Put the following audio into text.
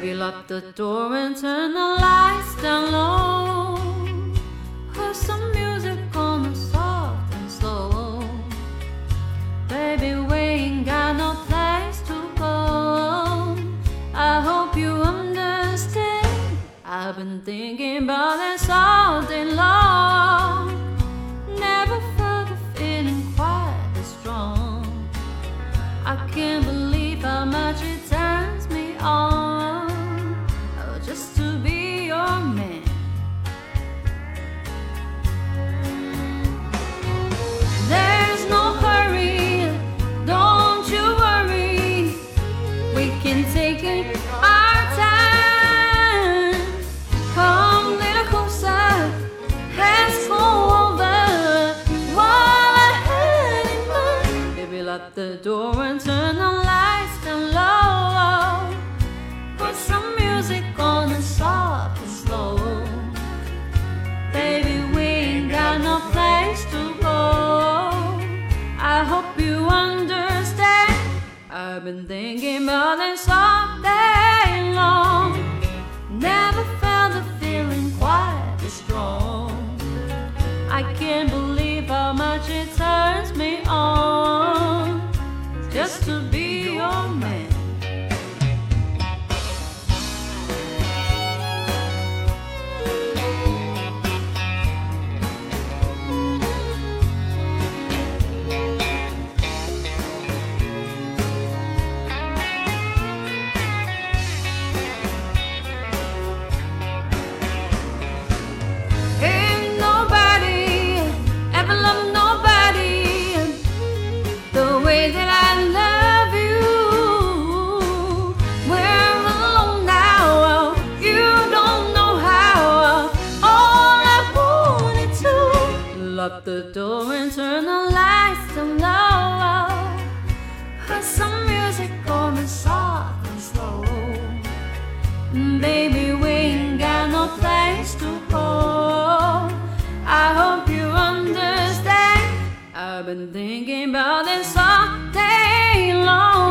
lock the door and turn the lights down low. Put some music on soft and slow. Baby, we ain't got no place to go. I hope you understand. I've been thinking about this all day long. Never felt a feeling quite this strong. I can't believe how much it turns me on The door and turn the lights down low. Put some music on and soft and slow. Baby, we ain't got no place to go. I hope you understand. I've been thinking about this all day long. Never felt a feeling quite this strong. I can't believe how much it turns me on just to be lock the door and turn the lights down low. Put some music on and soft and slow. Baby, we ain't got no place to go. I hope you understand. I've been thinking about this all day long.